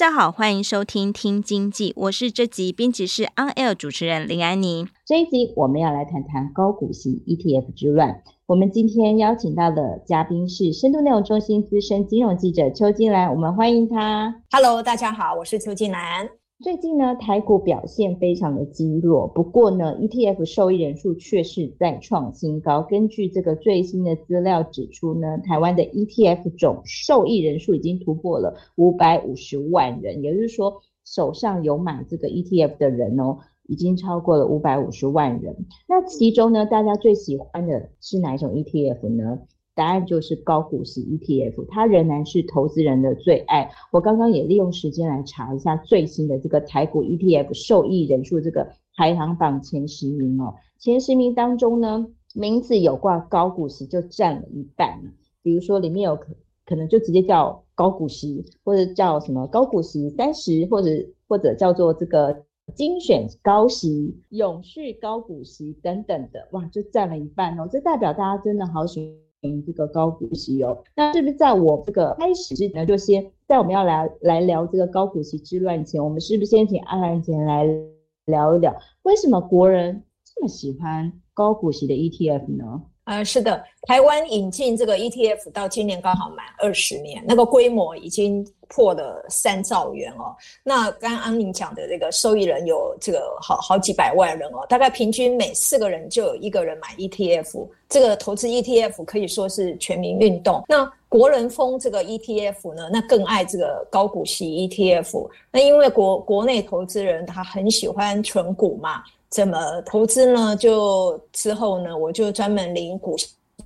家好，欢迎收听《听经济》，我是这集编辑室 On Air 主持人林安妮。这一集我们要来谈谈高股息 ETF 之乱。我们今天邀请到的嘉宾是深度内容中心资深金融记者邱金兰，我们欢迎他。Hello，大家好，我是邱金兰。最近呢，台股表现非常的积弱，不过呢，ETF 受益人数却是再创新高。根据这个最新的资料指出呢，台湾的 ETF 总受益人数已经突破了五百五十万人，也就是说，手上有买这个 ETF 的人哦，已经超过了五百五十万人。那其中呢，大家最喜欢的是哪一种 ETF 呢？答案就是高股息 ETF，它仍然是投资人的最爱。我刚刚也利用时间来查一下最新的这个台股 ETF 受益人数这个排行榜前十名哦，前十名当中呢，名字有挂高股息就占了一半。比如说里面有可可能就直接叫高股息，或者叫什么高股息三十，或者或者叫做这个精选高息、永续高股息等等的，哇，就占了一半哦。这代表大家真的好喜欢。嗯这个高股息哦，那是不是在我这个开始之前，就先在我们要来来聊这个高股息之乱前，我们是不是先请安兰姐来聊一聊，为什么国人这么喜欢高股息的 ETF 呢？啊，是的，台湾引进这个 ETF 到今年刚好满二十年，那个规模已经破了三兆元哦。那刚刚安宁讲的这个受益人有这个好好几百万人哦，大概平均每四个人就有一个人买 ETF。这个投资 ETF 可以说是全民运动。那国人疯这个 ETF 呢，那更爱这个高股息 ETF。那因为国国内投资人他很喜欢存股嘛。怎么投资呢？就之后呢，我就专门领股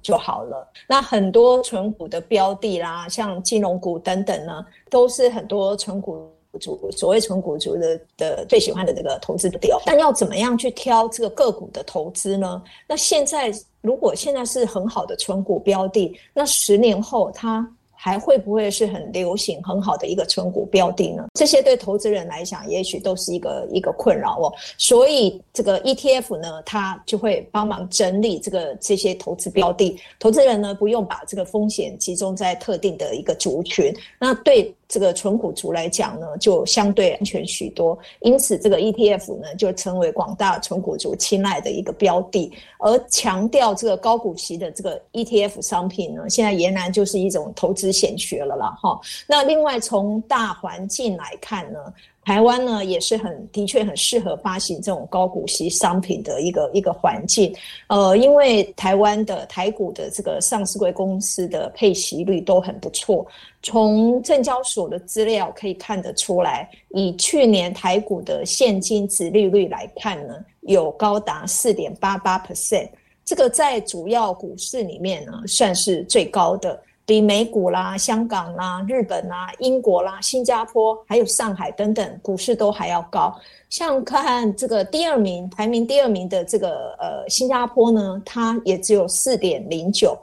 就好了。那很多存股的标的啦，像金融股等等呢，都是很多存股族，所谓存股族的的最喜欢的这个投资的标。但要怎么样去挑这个个股的投资呢？那现在如果现在是很好的存股标的，那十年后它。还会不会是很流行、很好的一个存股标的呢？这些对投资人来讲，也许都是一个一个困扰哦。所以这个 ETF 呢，它就会帮忙整理这个这些投资标的，投资人呢不用把这个风险集中在特定的一个族群。那对。这个纯股族来讲呢，就相对安全许多，因此这个 ETF 呢，就成为广大纯股族青睐的一个标的。而强调这个高股息的这个 ETF 商品呢，现在俨然就是一种投资显学了啦哈。那另外从大环境来看呢，台湾呢也是很的确很适合发行这种高股息商品的一个一个环境，呃，因为台湾的台股的这个上市柜公司的配息率都很不错，从证交所的资料可以看得出来，以去年台股的现金殖利率来看呢，有高达四点八八 percent，这个在主要股市里面呢算是最高的。比美股啦、香港啦、日本啦、英国啦、新加坡，还有上海等等股市都还要高。像看这个第二名，排名第二名的这个呃新加坡呢，它也只有四点零九，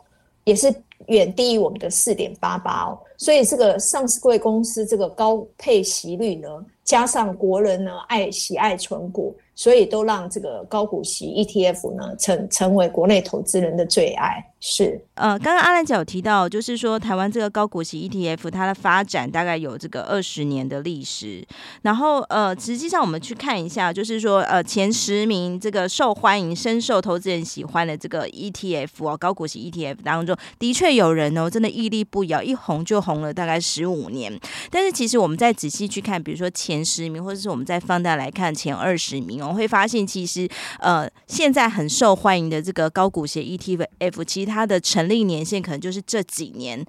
也是远低于我们的四点八八哦。所以这个上市柜公司这个高配息率呢，加上国人呢爱喜爱存股。所以都让这个高股息 ETF 呢成成为国内投资人的最爱。是，呃，刚刚阿兰姐有提到，就是说台湾这个高股息 ETF 它的发展大概有这个二十年的历史。然后，呃，实际上我们去看一下，就是说，呃，前十名这个受欢迎、深受投资人喜欢的这个 ETF 哦，高股息 ETF 当中，的确有人哦，真的屹立不摇，一红就红了大概十五年。但是，其实我们再仔细去看，比如说前十名，或者是我们再放大来看前二十名哦。我会发现，其实呃，现在很受欢迎的这个高股息 ETF，其实它的成立年限可能就是这几年。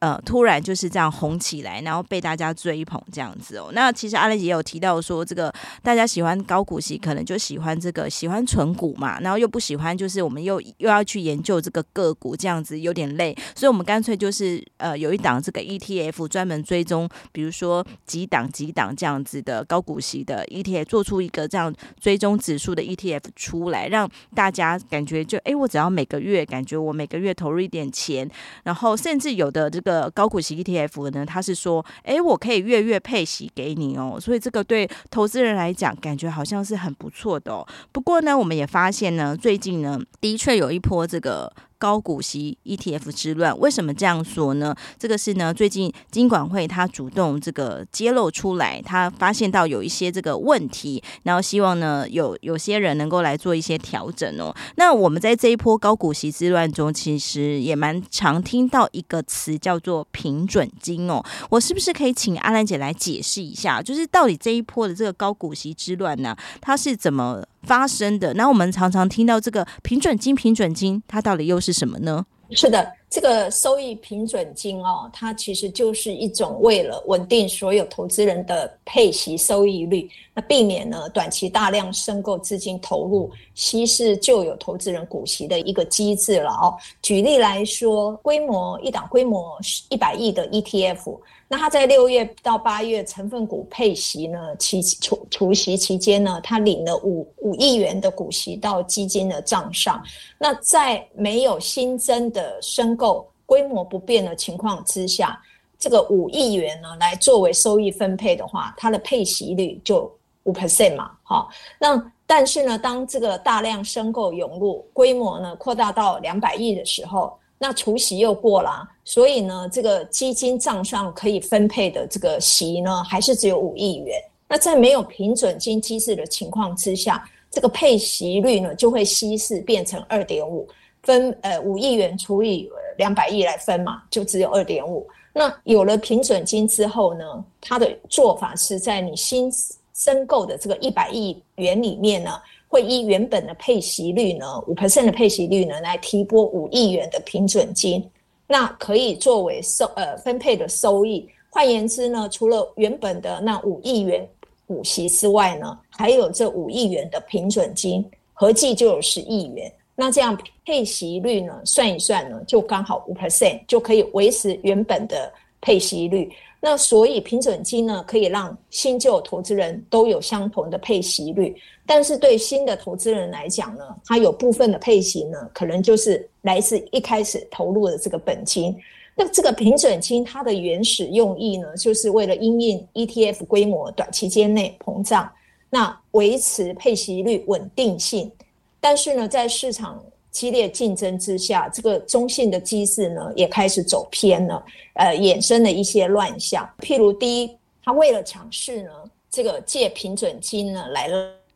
呃，突然就是这样红起来，然后被大家追捧这样子哦。那其实阿雷也有提到说，这个大家喜欢高股息，可能就喜欢这个喜欢存股嘛，然后又不喜欢就是我们又又要去研究这个个股，这样子有点累，所以我们干脆就是呃有一档这个 ETF 专门追踪，比如说几档几档这样子的高股息的 ETF，做出一个这样追踪指数的 ETF 出来，让大家感觉就哎，我只要每个月感觉我每个月投入一点钱，然后甚至有的这个。的高股息 ETF 呢，它是说，哎，我可以月月配息给你哦，所以这个对投资人来讲，感觉好像是很不错的哦。不过呢，我们也发现呢，最近呢，的确有一波这个。高股息 ETF 之乱，为什么这样说呢？这个是呢，最近金管会他主动这个揭露出来，他发现到有一些这个问题，然后希望呢有有些人能够来做一些调整哦。那我们在这一波高股息之乱中，其实也蛮常听到一个词叫做平准金哦。我是不是可以请阿兰姐来解释一下，就是到底这一波的这个高股息之乱呢，它是怎么发生的？那我们常常听到这个平准金，平准金，它到底又是？什么呢？是的，这个收益平准金哦，它其实就是一种为了稳定所有投资人的配息收益率，那避免呢短期大量申购资金投入稀释旧有投资人股息的一个机制了哦。举例来说，规模一档规模一百亿的 ETF。那他在六月到八月成分股配息呢，期除除息期间呢，他领了五五亿元的股息到基金的账上。那在没有新增的申够、规模不变的情况之下，这个五亿元呢，来作为收益分配的话，它的配息率就五 percent 嘛，好。那但是呢，当这个大量申购涌入，规模呢扩大到两百亿的时候。那除息又过了，所以呢，这个基金账上可以分配的这个息呢，还是只有五亿元。那在没有平准金机制的情况之下，这个配息率呢就会稀释变成二点五，分呃五亿元除以两百亿来分嘛，就只有二点五。那有了平准金之后呢，它的做法是在你新申购的这个一百亿元里面呢。会依原本的配息率呢，五 percent 的配息率呢，来提拨五亿元的平准金，那可以作为收呃分配的收益。换言之呢，除了原本的那五亿元股息之外呢，还有这五亿元的平准金，合计就有十亿元。那这样配息率呢，算一算呢，就刚好五 percent 就可以维持原本的配息率。那所以平准金呢，可以让新旧投资人都有相同的配息率，但是对新的投资人来讲呢，他有部分的配息呢，可能就是来自一开始投入的这个本金。那这个平准金它的原始用意呢，就是为了因应 ETF 规模短期间内膨胀，那维持配息率稳定性。但是呢，在市场激烈竞争之下，这个中性的机制呢，也开始走偏了，呃，衍生了一些乱象。譬如，第一，他为了抢势呢，这个借平准金呢来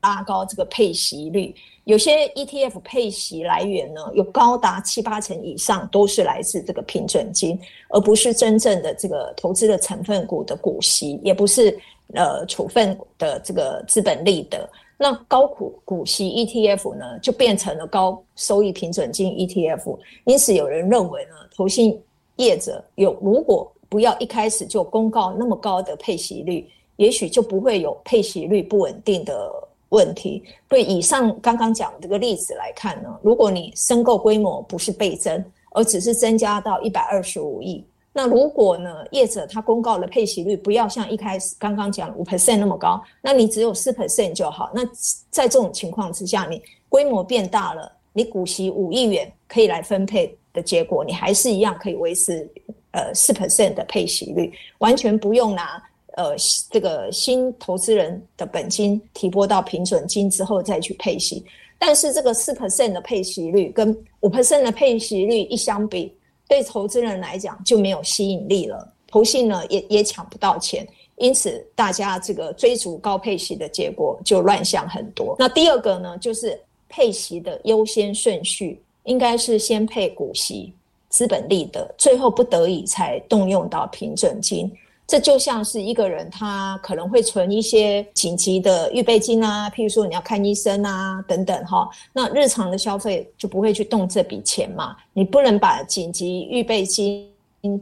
拉高这个配息率，有些 ETF 配息来源呢，有高达七八成以上都是来自这个平准金，而不是真正的这个投资的成分股的股息，也不是呃处分的这个资本利得。那高股股息 ETF 呢，就变成了高收益平准金 ETF。因此，有人认为呢，投信业者有如果不要一开始就公告那么高的配息率，也许就不会有配息率不稳定的问题。对以上刚刚讲的这个例子来看呢，如果你申购规模不是倍增，而只是增加到一百二十五亿。那如果呢，业者他公告的配息率不要像一开始刚刚讲五 percent 那么高，那你只有四 percent 就好。那在这种情况之下，你规模变大了，你股息五亿元可以来分配的结果，你还是一样可以维持呃四 percent 的配息率，完全不用拿呃这个新投资人的本金提拨到平准金之后再去配息。但是这个四 percent 的配息率跟五 percent 的配息率一相比，对投资人来讲就没有吸引力了，投信呢也也抢不到钱，因此大家这个追逐高配息的结果就乱象很多。那第二个呢，就是配息的优先顺序应该是先配股息、资本利得，最后不得已才动用到平准金。这就像是一个人他可能会存一些紧急的预备金啊，譬如说你要看医生啊等等哈。那日常的消费就不会去动这笔钱嘛，你不能把紧急预备金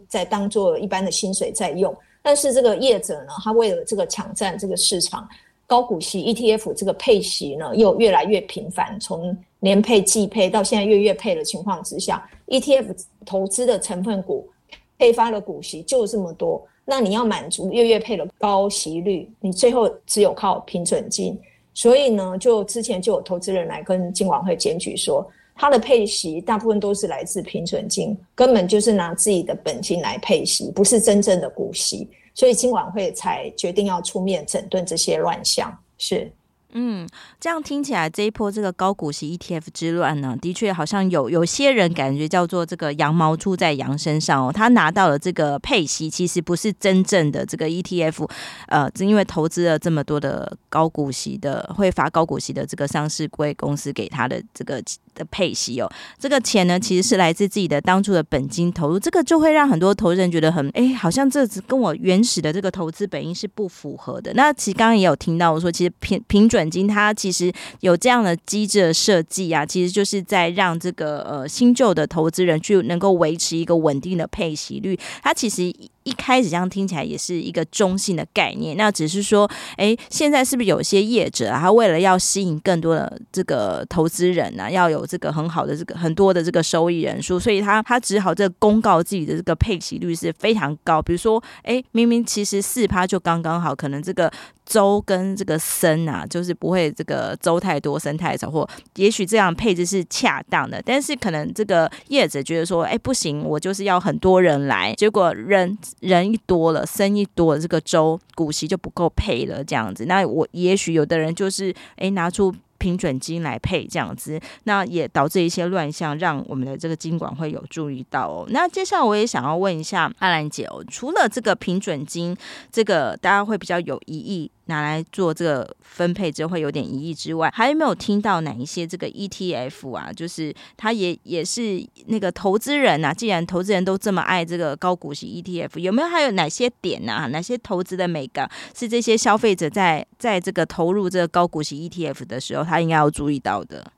再当做一般的薪水在用。但是这个业者呢，他为了这个抢占这个市场，高股息 ETF 这个配息呢又越来越频繁，从年配、季配到现在月月配的情况之下，ETF 投资的成分股配发的股息就这么多，那你要满足月月配的高息率，你最后只有靠平准金。所以呢，就之前就有投资人来跟金管会检举说，他的配息大部分都是来自平准金，根本就是拿自己的本金来配息，不是真正的股息，所以金管会才决定要出面整顿这些乱象。是。嗯，这样听起来，这一波这个高股息 ETF 之乱呢，的确好像有有些人感觉叫做这个羊毛出在羊身上哦，他拿到了这个配息，其实不是真正的这个 ETF，呃，因为投资了这么多的高股息的会发高股息的这个上市柜公司给他的这个的配息哦，这个钱呢其实是来自自己的当初的本金投入，这个就会让很多投资人觉得很哎，好像这跟我原始的这个投资本意是不符合的。那其实刚刚也有听到我说，其实平平准。本金它其实有这样的机制的设计啊，其实就是在让这个呃新旧的投资人去能够维持一个稳定的配息率。它其实一开始这样听起来也是一个中性的概念，那只是说，哎，现在是不是有些业者啊，他为了要吸引更多的这个投资人呢，要有这个很好的这个很多的这个收益人数，所以他他只好这公告自己的这个配息率是非常高，比如说，哎，明明其实四趴就刚刚好，可能这个。周跟这个升啊，就是不会这个周太多，升太少，或也许这样配置是恰当的。但是可能这个业者觉得说，哎，不行，我就是要很多人来，结果人人一多了，生意多了，这个周股息就不够配了，这样子。那我也许有的人就是诶拿出。平准金来配这样子，那也导致一些乱象，让我们的这个金管会有注意到哦。那接下来我也想要问一下阿兰姐哦，除了这个平准金，这个大家会比较有疑义。拿来做这个分配之后会有点疑义之外，还有没有听到哪一些这个 ETF 啊？就是他也也是那个投资人啊。既然投资人都这么爱这个高股息 ETF，有没有还有哪些点啊？哪些投资的美感是这些消费者在在这个投入这个高股息 ETF 的时候，他应该要注意到的？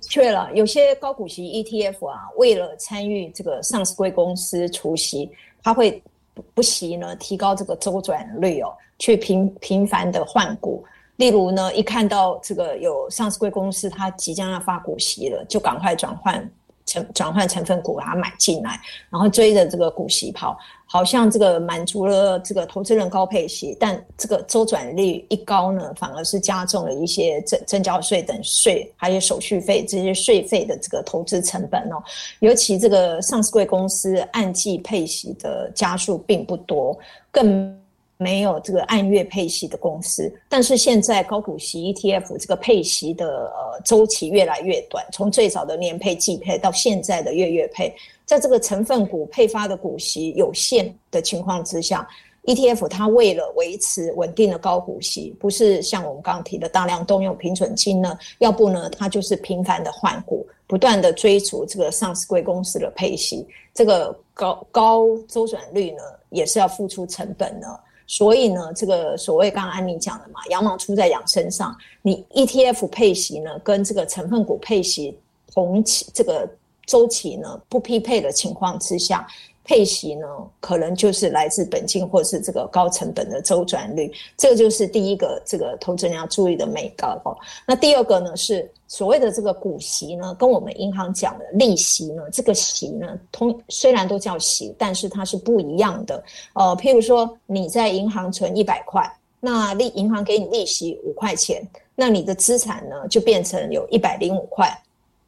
确了，有些高股息 ETF 啊，为了参与这个上市柜公司除息，他会不惜呢提高这个周转率哦。去频频繁的换股，例如呢，一看到这个有上市贵公司，它即将要发股息了，就赶快转换成转换成分股，把它买进来，然后追着这个股息跑，好像这个满足了这个投资人高配息，但这个周转率一高呢，反而是加重了一些增增交税等税，还有手续费这些税费的这个投资成本哦。尤其这个上市柜公司按季配息的家数并不多，更。没有这个按月配息的公司，但是现在高股息 ETF 这个配息的呃周期越来越短，从最早的年配、季配到现在的月月配，在这个成分股配发的股息有限的情况之下，ETF 它为了维持稳定的高股息，不是像我们刚刚提的大量动用平准金呢，要不呢它就是频繁的换股，不断的追逐这个上市贵公司的配息，这个高高周转率呢也是要付出成本的。所以呢，这个所谓刚刚安妮讲的嘛，羊毛出在羊身上。你 ETF 配息呢，跟这个成分股配息同期这个周期呢不匹配的情况之下。配息呢，可能就是来自本金或是这个高成本的周转率，这个就是第一个这个投资人要注意的美高哦。那第二个呢是所谓的这个股息呢，跟我们银行讲的利息呢，这个息呢，通虽然都叫息，但是它是不一样的。呃，譬如说你在银行存一百块，那利银行给你利息五块钱，那你的资产呢就变成有一百零五块。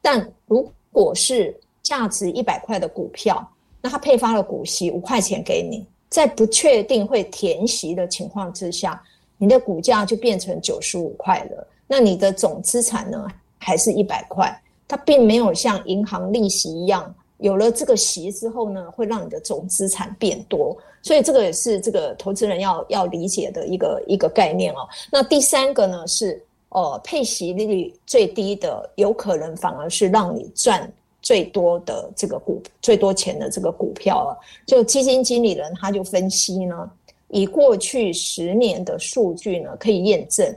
但如果是价值一百块的股票，那他配发了股息五块钱给你，在不确定会填息的情况之下，你的股价就变成九十五块了。那你的总资产呢，还是一百块？它并没有像银行利息一样，有了这个息之后呢，会让你的总资产变多。所以这个也是这个投资人要要理解的一个一个概念哦。那第三个呢是，呃，配息利率最低的，有可能反而是让你赚。最多的这个股最多钱的这个股票啊，就基金经理人他就分析呢，以过去十年的数据呢，可以验证，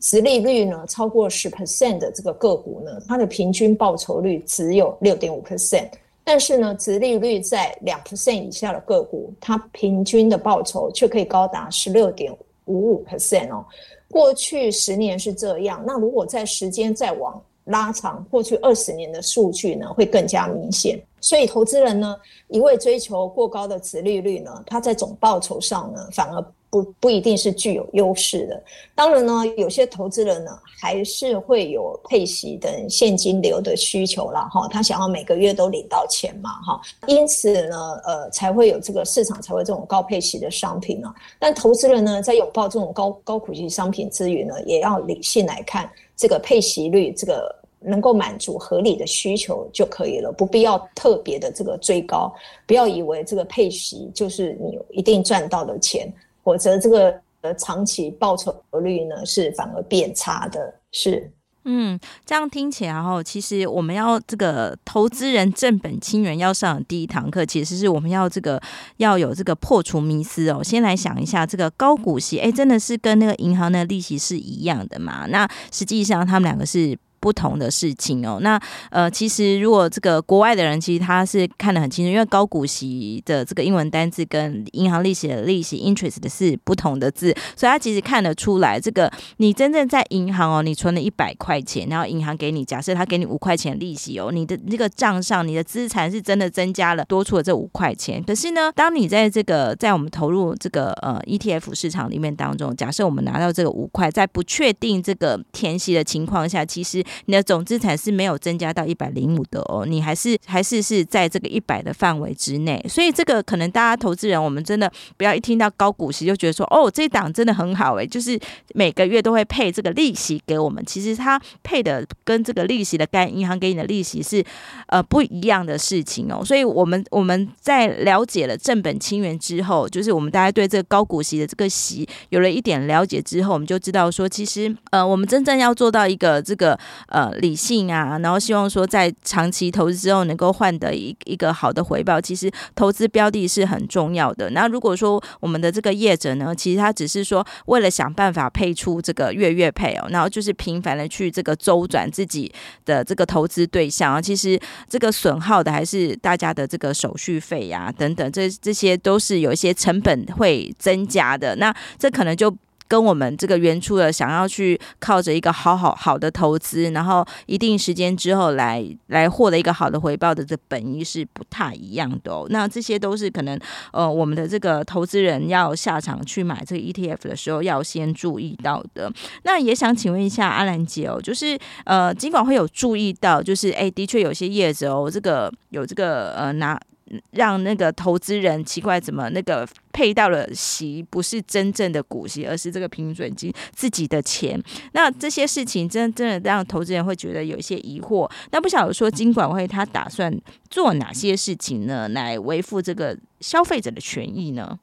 殖利率呢超过十 percent 的这个个股呢，它的平均报酬率只有六点五 percent。但是呢，殖利率在两 percent 以下的个股，它平均的报酬却可以高达十六点五五 percent 哦。过去十年是这样，那如果在时间再往拉长，过去二十年的数据呢，会更加明显。所以，投资人呢，一味追求过高的殖利率呢，它在总报酬上呢，反而。不不一定是具有优势的。当然呢，有些投资人呢，还是会有配息等现金流的需求啦。哈。他想要每个月都领到钱嘛，哈。因此呢，呃，才会有这个市场才会这种高配息的商品呢。但投资人呢，在拥抱这种高高股息商品之余呢，也要理性来看这个配息率，这个能够满足合理的需求就可以了，不必要特别的这个追高。不要以为这个配息就是你一定赚到的钱。否则，这个呃长期报酬率呢是反而变差的。是，嗯，这样听起来哦，其实我们要这个投资人正本清源要上的第一堂课，其实是我们要这个要有这个破除迷思哦。先来想一下，这个高股息，哎，真的是跟那个银行的利息是一样的嘛？那实际上他们两个是。不同的事情哦，那呃，其实如果这个国外的人，其实他是看得很清楚，因为高股息的这个英文单字跟银行利息的利息 interest 是不同的字，所以他其实看得出来，这个你真正在银行哦，你存了一百块钱，然后银行给你，假设他给你五块钱利息哦，你的这个账上你的资产是真的增加了，多出了这五块钱。可是呢，当你在这个在我们投入这个呃 ETF 市场里面当中，假设我们拿到这个五块，在不确定这个填息的情况下，其实你的总资产是没有增加到一百零五的哦，你还是还是是在这个一百的范围之内，所以这个可能大家投资人，我们真的不要一听到高股息就觉得说哦，这档真的很好诶，就是每个月都会配这个利息给我们，其实它配的跟这个利息的干，银行给你的利息是呃不一样的事情哦，所以我们我们在了解了正本清源之后，就是我们大家对这个高股息的这个息有了一点了解之后，我们就知道说，其实呃我们真正要做到一个这个呃。理性啊，然后希望说在长期投资之后能够换得一一个好的回报。其实投资标的是很重要的。那如果说我们的这个业者呢，其实他只是说为了想办法配出这个月月配哦，然后就是频繁的去这个周转自己的这个投资对象啊，其实这个损耗的还是大家的这个手续费呀、等等，这这些都是有一些成本会增加的。那这可能就。跟我们这个原初的想要去靠着一个好好好的投资，然后一定时间之后来来获得一个好的回报的这本意是不太一样的哦。那这些都是可能呃我们的这个投资人要下场去买这个 ETF 的时候要先注意到的。那也想请问一下阿兰姐哦，就是呃尽管会有注意到，就是哎的确有些业者哦，这个有这个呃拿。让那个投资人奇怪，怎么那个配到了息不是真正的股息，而是这个平准金自己的钱？那这些事情真真的让投资人会觉得有一些疑惑。那不晓得说金管会他打算做哪些事情呢，来维护这个消费者的权益呢？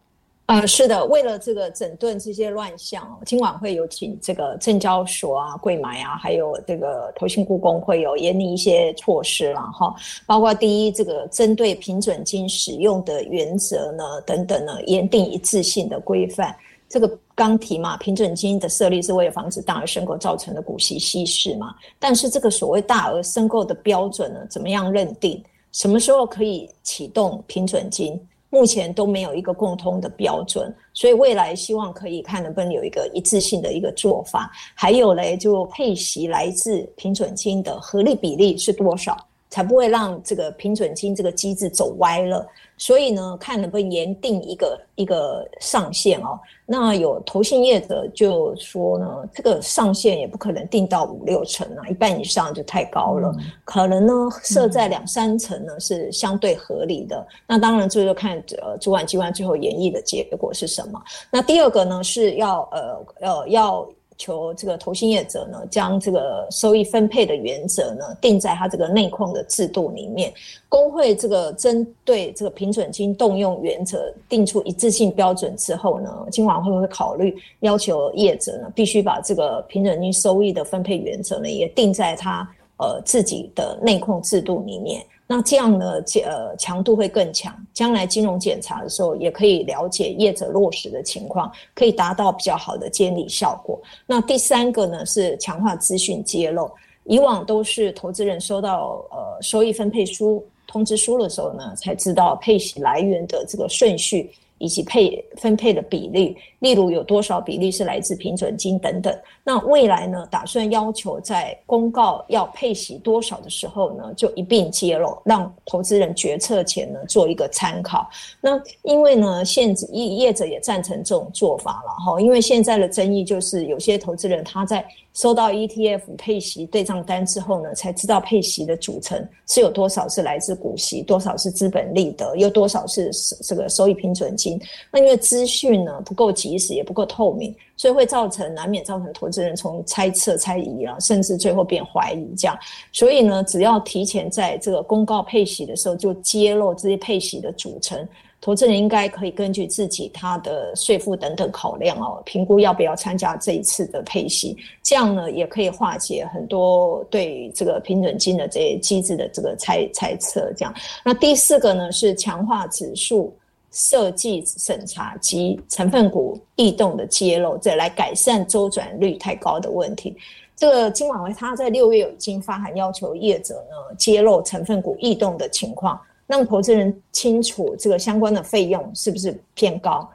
呃，是的，为了这个整顿这些乱象，今晚会有请这个证交所啊、柜买啊，还有这个投信顾公会有严拟一些措施了哈，包括第一，这个针对平准金使用的原则呢等等呢，严定一致性的规范。这个刚提嘛，平准金的设立是为了防止大额申购造成的股息稀释嘛，但是这个所谓大额申购的标准呢，怎么样认定？什么时候可以启动平准金？目前都没有一个共通的标准，所以未来希望可以看能不能有一个一致性的一个做法。还有嘞，就配息来自平准金的合理比例是多少？才不会让这个平准金这个机制走歪了，所以呢，看能不能严定一个一个上限哦。那有投信业者就说呢，这个上限也不可能定到五六成啊，一半以上就太高了，嗯、可能呢设在两三成呢是相对合理的。嗯、那当然这就看呃主管机关最后研议的结果是什么。那第二个呢是要呃呃要。求这个投信业者呢，将这个收益分配的原则呢，定在他这个内控的制度里面。工会这个针对这个平准金动用原则定出一致性标准之后呢，今晚会不会考虑要求业者呢，必须把这个平准金收益的分配原则呢，也定在他呃自己的内控制度里面。那这样呢，呃，强度会更强。将来金融检查的时候，也可以了解业者落实的情况，可以达到比较好的监理效果。那第三个呢，是强化资讯揭露。以往都是投资人收到呃收益分配书通知书的时候呢，才知道配息来源的这个顺序。以及配分配的比例，例如有多少比例是来自平准金等等。那未来呢，打算要求在公告要配息多少的时候呢，就一并揭露，让投资人决策前呢做一个参考。那因为呢，现业业者也赞成这种做法了哈，因为现在的争议就是有些投资人他在。收到 ETF 配息对账单之后呢，才知道配息的组成是有多少是来自股息，多少是资本利得，有多少是这个收益平准金。那因为资讯呢不够及时，也不够透明，所以会造成难免造成投资人从猜测、猜疑啊，甚至最后变怀疑这样。所以呢，只要提前在这个公告配息的时候就揭露这些配息的组成。投资人应该可以根据自己他的税负等等考量哦，评估要不要参加这一次的配息，这样呢也可以化解很多对这个平准金的这些机制的这个猜猜测。这样，那第四个呢是强化指数设计审查及成分股异动的揭露，这来改善周转率太高的问题。这个金管会他在六月已经发函要求业者呢揭露成分股异动的情况。让投资人清楚这个相关的费用是不是偏高，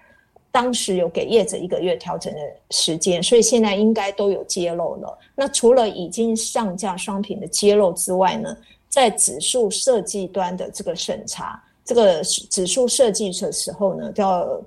当时有给业者一个月调整的时间，所以现在应该都有揭露了。那除了已经上架商品的揭露之外呢，在指数设计端的这个审查，这个指数设计的时候呢，都要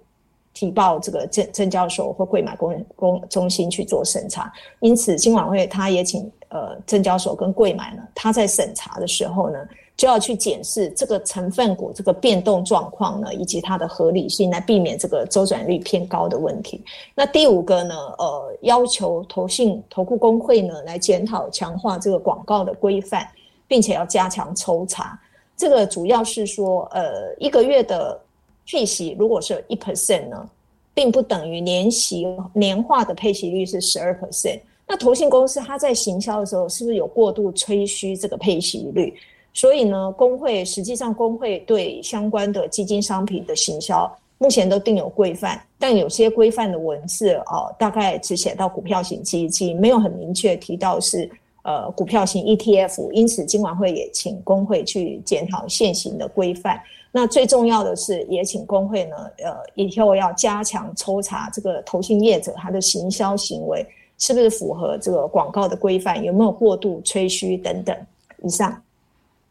提报这个证证交所或柜买公公中心去做审查。因此，金管会他也请呃证交所跟柜买呢，他在审查的时候呢。就要去检视这个成分股这个变动状况呢，以及它的合理性，来避免这个周转率偏高的问题。那第五个呢，呃，要求投信、投顾公会呢来检讨强化这个广告的规范，并且要加强抽查。这个主要是说，呃，一个月的配息如果是有一 percent 呢，并不等于年息年化的配息率是十二 percent。那投信公司它在行销的时候，是不是有过度吹嘘这个配息率？所以呢，工会实际上工会对相关的基金商品的行销，目前都定有规范，但有些规范的文字哦，大概只写到股票型基金，没有很明确提到是呃股票型 ETF，因此今晚会也请工会去检讨现行的规范。那最重要的是，也请工会呢，呃，以后要加强抽查这个投信业者他的行销行为是不是符合这个广告的规范，有没有过度吹嘘等等。以上。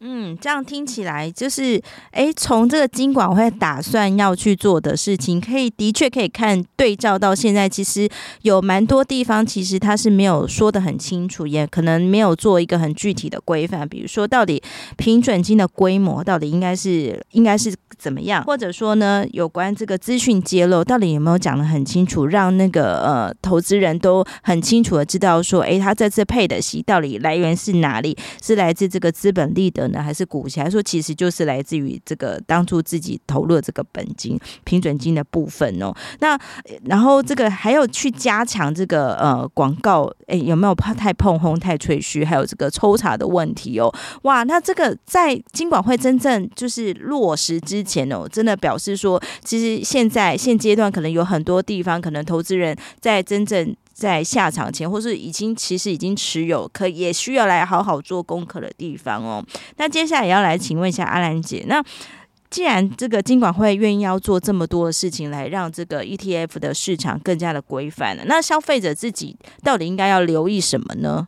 嗯，这样听起来就是，诶，从这个金管会打算要去做的事情，可以的确可以看对照到现在，其实有蛮多地方其实它是没有说得很清楚，也可能没有做一个很具体的规范，比如说到底平准金的规模到底应该是应该是怎么样，或者说呢，有关这个资讯揭露到底有没有讲得很清楚，让那个呃投资人都很清楚的知道说，诶，他这次配的息到底来源是哪里，是来自这个资本利得。还是股息，还是说其实就是来自于这个当初自己投入的这个本金平准金的部分哦。那然后这个还要去加强这个呃广告，哎，有没有怕太膨风太吹嘘？还有这个抽查的问题哦。哇，那这个在金管会真正就是落实之前哦，真的表示说，其实现在现阶段可能有很多地方，可能投资人在真正。在下场前，或是已经其实已经持有，可也需要来好好做功课的地方哦。那接下来也要来请问一下阿兰姐，那既然这个金管会愿意要做这么多的事情，来让这个 ETF 的市场更加的规范了，那消费者自己到底应该要留意什么呢？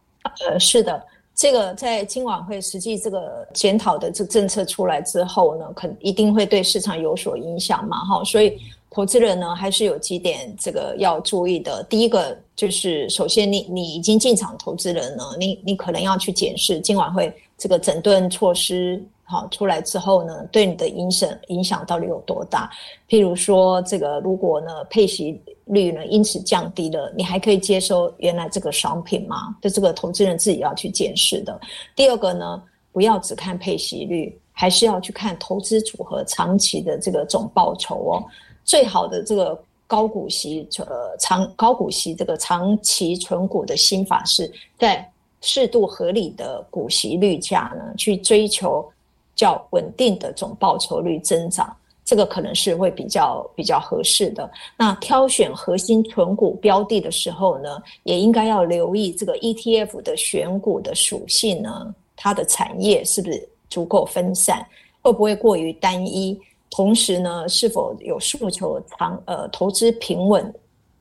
呃，是的，这个在金管会实际这个检讨的这政策出来之后呢，肯一定会对市场有所影响嘛，哈，所以。投资人呢，还是有几点这个要注意的。第一个就是，首先你你已经进场投资人呢，你你可能要去检视今晚会这个整顿措施好出来之后呢，对你的影响影响到底有多大？譬如说，这个如果呢配息率呢因此降低了，你还可以接收原来这个商品吗？就这个投资人自己要去检视的。第二个呢，不要只看配息率，还是要去看投资组合长期的这个总报酬哦。最好的这个高股息，呃，长高股息这个长期存股的心法是在适度合理的股息率下呢，去追求较稳定的总报酬率增长，这个可能是会比较比较合适的。那挑选核心存股标的的时候呢，也应该要留意这个 ETF 的选股的属性呢，它的产业是不是足够分散，会不会过于单一？同时呢，是否有诉求长呃投资平稳、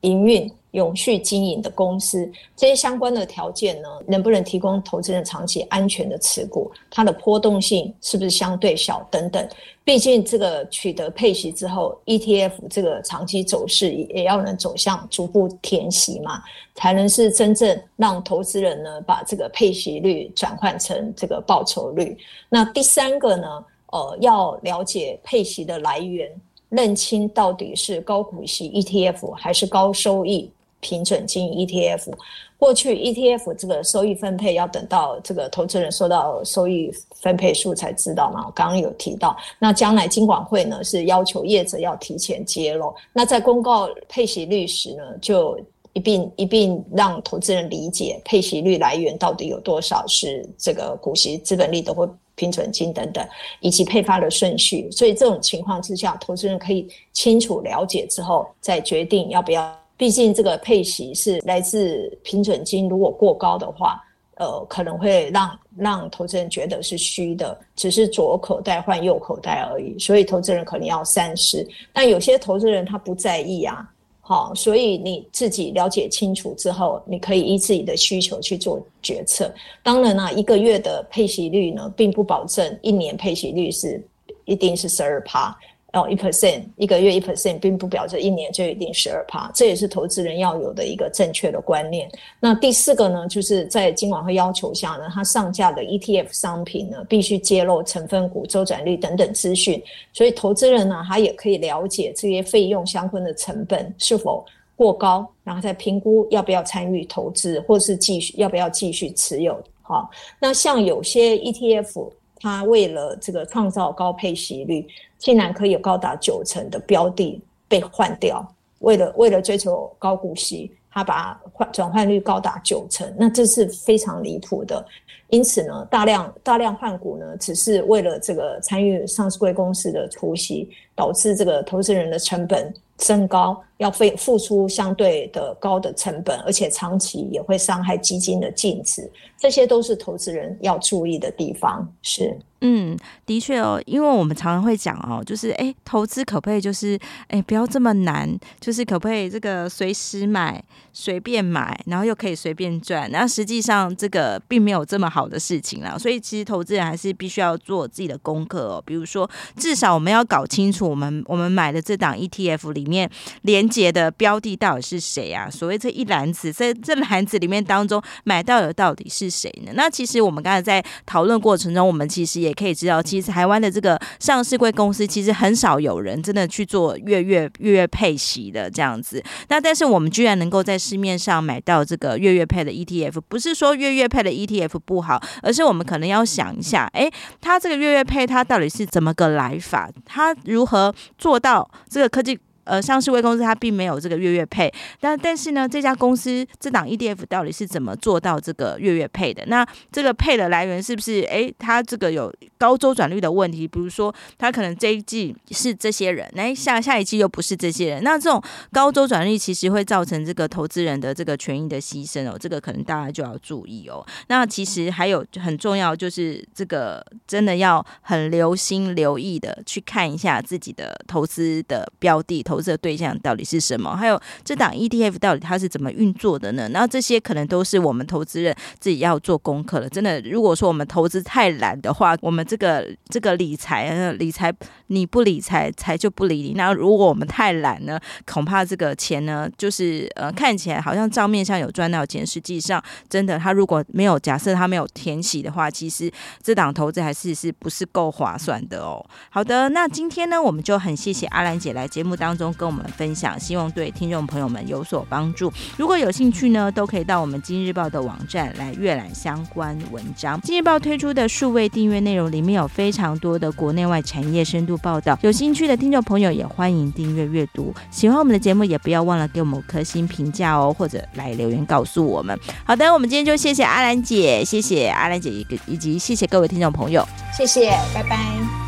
营运永续经营的公司，这些相关的条件呢，能不能提供投资人长期安全的持股？它的波动性是不是相对小？等等。毕竟这个取得配息之后，ETF 这个长期走势也要能走向逐步填息嘛，才能是真正让投资人呢把这个配息率转换成这个报酬率。那第三个呢？呃，要了解配息的来源，认清到底是高股息 ETF 还是高收益平准金 ETF。过去 ETF 这个收益分配要等到这个投资人收到收益分配数才知道嘛。我刚刚有提到，那将来金管会呢是要求业者要提前揭露。那在公告配息率时呢，就一并一并让投资人理解配息率来源到底有多少是这个股息资本利得会。平准金等等，以及配发的顺序，所以这种情况之下，投资人可以清楚了解之后，再决定要不要。毕竟这个配息是来自平准金，如果过高的话，呃，可能会让让投资人觉得是虚的，只是左口袋换右口袋而已，所以投资人可能要三思。但有些投资人他不在意啊。好，所以你自己了解清楚之后，你可以依自己的需求去做决策。当然啦，一个月的配息率呢，并不保证一年配息率是一定是十二趴。哦，一 percent 一个月一 percent，并不表示一年就一定十二趴，这也是投资人要有的一个正确的观念。那第四个呢，就是在金管会要求下呢，它上架的 ETF 商品呢，必须揭露成分股、周转率等等资讯，所以投资人呢，他也可以了解这些费用相关的成本是否过高，然后再评估要不要参与投资，或是继续要不要继续持有。好，那像有些 ETF。它为了这个创造高配息率，竟然可以有高达九成的标的被换掉。为了为了追求高股息，他把换转换率高达九成，那这是非常离谱的。因此呢，大量大量换股呢，只是为了这个参与上市贵公司的除息，导致这个投资人的成本升高，要费付出相对的高的成本，而且长期也会伤害基金的净值，这些都是投资人要注意的地方。是。嗯，的确哦，因为我们常常会讲哦，就是哎，投资可不可以就是哎，不要这么难，就是可不可以这个随时买、随便买，然后又可以随便赚？那实际上这个并没有这么好的事情啦。所以其实投资人还是必须要做自己的功课哦。比如说，至少我们要搞清楚我们我们买的这档 ETF 里面连节的标的到底是谁啊？所谓这一篮子，在这篮子里面当中买到的到底是谁呢？那其实我们刚才在讨论过程中，我们其实也可以知道，其实台湾的这个上市贵公司，其实很少有人真的去做月月月月配息的这样子。那但是我们居然能够在市面上买到这个月月配的 ETF，不是说月月配的 ETF 不好，而是我们可能要想一下，诶，它这个月月配它到底是怎么个来法？它如何做到这个科技？呃，上市微公司它并没有这个月月配，但但是呢，这家公司这档 ETF 到底是怎么做到这个月月配的？那这个配的来源是不是？诶，它这个有高周转率的问题，比如说它可能这一季是这些人，诶，下下一季又不是这些人，那这种高周转率其实会造成这个投资人的这个权益的牺牲哦，这个可能大家就要注意哦。那其实还有很重要，就是这个真的要很留心留意的去看一下自己的投资的标的。投资的对象到底是什么？还有这档 ETF 到底它是怎么运作的呢？然后这些可能都是我们投资人自己要做功课了。真的，如果说我们投资太懒的话，我们这个这个理财，理财你不理财，财就不理你。那如果我们太懒呢，恐怕这个钱呢，就是呃看起来好像账面上有赚到钱，实际上真的他如果没有假设他没有填息的话，其实这档投资还是是不是够划算的哦。好的，那今天呢，我们就很谢谢阿兰姐来节目当中。中跟我们分享，希望对听众朋友们有所帮助。如果有兴趣呢，都可以到我们今日报的网站来阅览相关文章。今日报推出的数位订阅内容里面有非常多的国内外产业深度报道，有兴趣的听众朋友也欢迎订阅阅读。喜欢我们的节目，也不要忘了给我们颗星评价哦，或者来留言告诉我们。好的，我们今天就谢谢阿兰姐，谢谢阿兰姐，以及谢谢各位听众朋友，谢谢，拜拜。